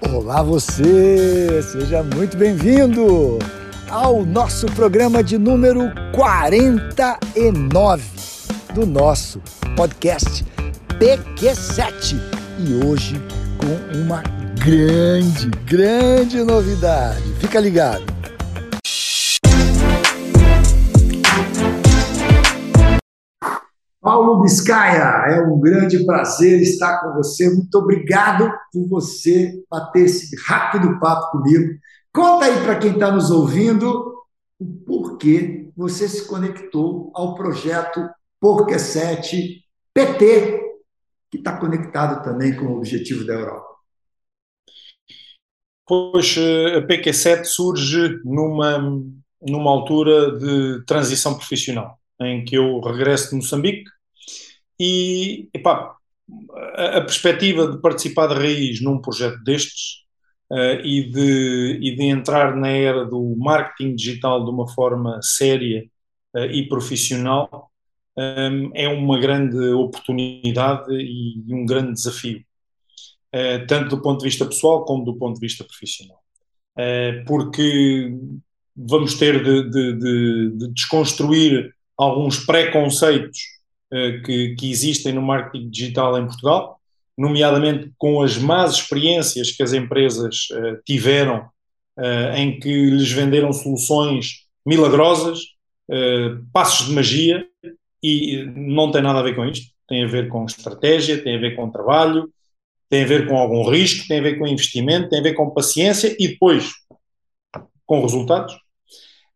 Olá você, seja muito bem-vindo ao nosso programa de número 49 do nosso podcast PQ7 e hoje com uma grande, grande novidade. Fica ligado. Paulo Biscaia, é um grande prazer estar com você. Muito obrigado por você bater esse rápido papo comigo. Conta aí para quem está nos ouvindo o porquê você se conectou ao projeto Porquê 7 PT, que está conectado também com o objetivo da Europa. Pois eh, a PQ7 surge numa, numa altura de transição profissional, em que eu regresso de Moçambique e, epá, a, perspectiva de participar de raiz num projeto destes uh, e, de, e de entrar na era do marketing digital de uma forma séria uh, e profissional um, ehm, é uma grande oportunidade e, um grande desafio, uh, tanto do ponto de vista pessoal como do ponto de vista profissional. porque vamos ter de, de, de, de desconstruir alguns preconceitos que, que existem no marketing digital em Portugal, nomeadamente com as más experiências que as empresas uh, tiveram, uh, em que lhes venderam soluções milagrosas, uh, passos de magia, e não tem nada a ver com isto. Tem a ver com estratégia, tem a ver com trabalho, tem a ver com algum risco, tem a ver com investimento, tem a ver com paciência e depois com resultados.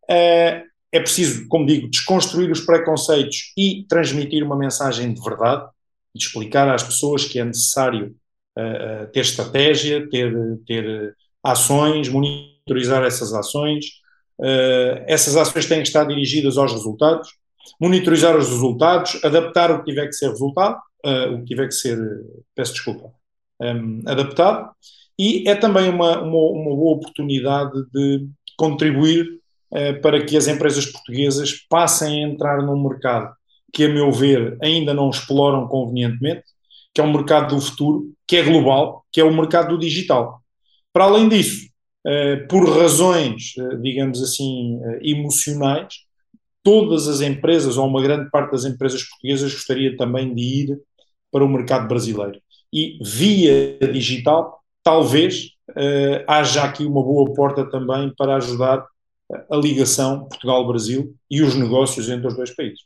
Uh, é preciso, como digo, desconstruir os preconceitos e transmitir uma mensagem de verdade, de explicar às pessoas que é necessário uh, ter estratégia, ter, ter ações, monitorizar essas ações. Uh, essas ações têm que estar dirigidas aos resultados, monitorizar os resultados, adaptar o que tiver que ser resultado, uh, o que tiver que ser, peço desculpa, um, adaptado, e é também uma, uma, uma boa oportunidade de contribuir para que as empresas portuguesas passem a entrar num mercado que, a meu ver, ainda não exploram convenientemente, que é um mercado do futuro, que é global, que é o mercado do digital. Para além disso, eh, por razões, eh, digamos assim, emocionais, todas as empresas, ou uma grande parte das empresas portuguesas, gostaria também de ir para o mercado brasileiro. E via digital, talvez haja aqui uma boa porta também para ajudar a ligação Portugal-Brasil e os negócios entre os dois países.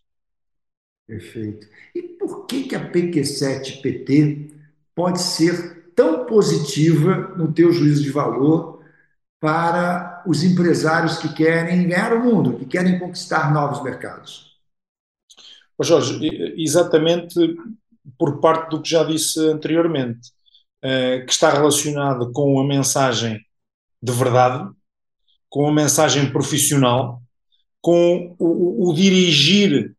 Perfeito. E por que, que a PQ7PT pode ser tão positiva no teu juízo de valor para os empresários que querem ganhar o mundo, que querem conquistar novos mercados? Jorge, exatamente por parte do que já disse anteriormente, eh, que está relacionado com a mensagem de verdade, com a mensagem profissional, com o, o dirigir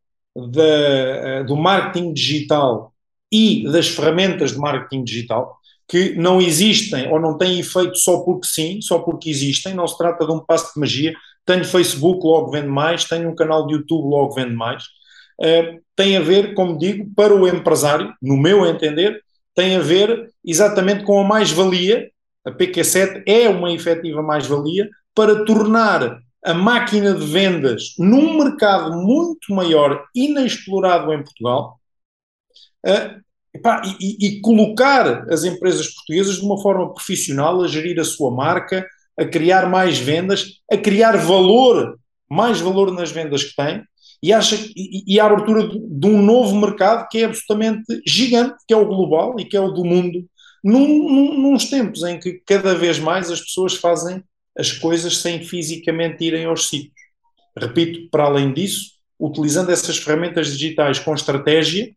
da, eh, do marketing digital e das ferramentas de marketing digital, que não existem ou não têm efeito só porque sim, só porque existem, não se trata de um passo de magia. Tenho Facebook, logo vendo mais, tenho um canal de YouTube, logo vendo mais. Uh, tem a ver, como digo, para o empresário, no meu entender, tem a ver exatamente com a mais-valia. A PQ7 é uma efetiva mais-valia para tornar a máquina de vendas num mercado muito maior, inexplorado em Portugal, uh, epá, e, e, colocar as empresas portuguesas de uma forma profissional a gerir a sua marca, a criar mais vendas, a criar valor, mais valor nas vendas que têm, e, acha, e, e a abertura de, de, um novo mercado que é absolutamente gigante, que é o global e que é o do mundo, num, num, nos tempos em que cada vez mais as pessoas fazem as coisas sem fisicamente irem aos sítios. Repito, para além disso, utilizando essas ferramentas digitais com estratégia,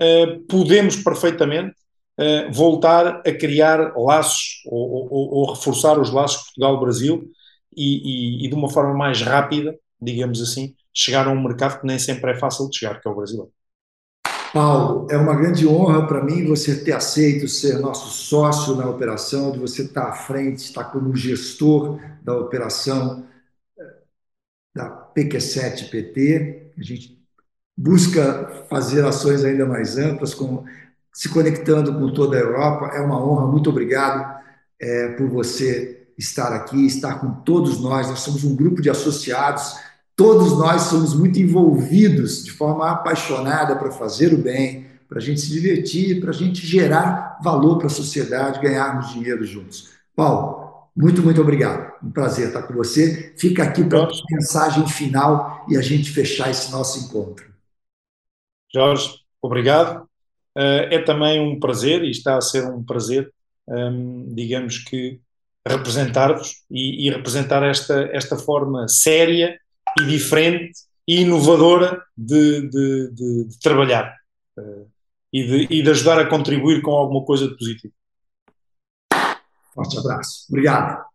uh, podemos perfeitamente uh, voltar a criar laços ou, ou, ou reforçar os laços Portugal-Brasil e, e, e, de uma forma mais rápida, digamos assim, chegar a um mercado que nem sempre é fácil de chegar, que é o brasileiro. Paulo, é uma grande honra para mim você ter aceito ser nosso sócio na operação, de você estar à frente, estar como gestor da operação eh, da PQ7PT. A gente busca fazer ações ainda mais amplas, com, se conectando com toda a Europa. É uma honra, muito obrigado é, por você estar aqui, estar com todos nós. Nós somos um grupo de associados, todos nós somos muito envolvidos de forma apaixonada para fazer o bem, para a gente se divertir, para a gente gerar valor para a sociedade, ganharmos dinheiro juntos. Paulo, muito, muito obrigado. Um prazer estar com você. Fica aqui para a mensagem final e a gente fechar esse nosso encontro. Jorge, obrigado. Eh, é também um prazer, e está a ser um prazer, ehm, digamos que, representar-vos e, e, representar esta, esta forma séria e diferente e inovadora de, de, de, de trabalhar uh, e, e de ajudar a contribuir com alguma coisa de positivo. Forte abraço. Obrigado.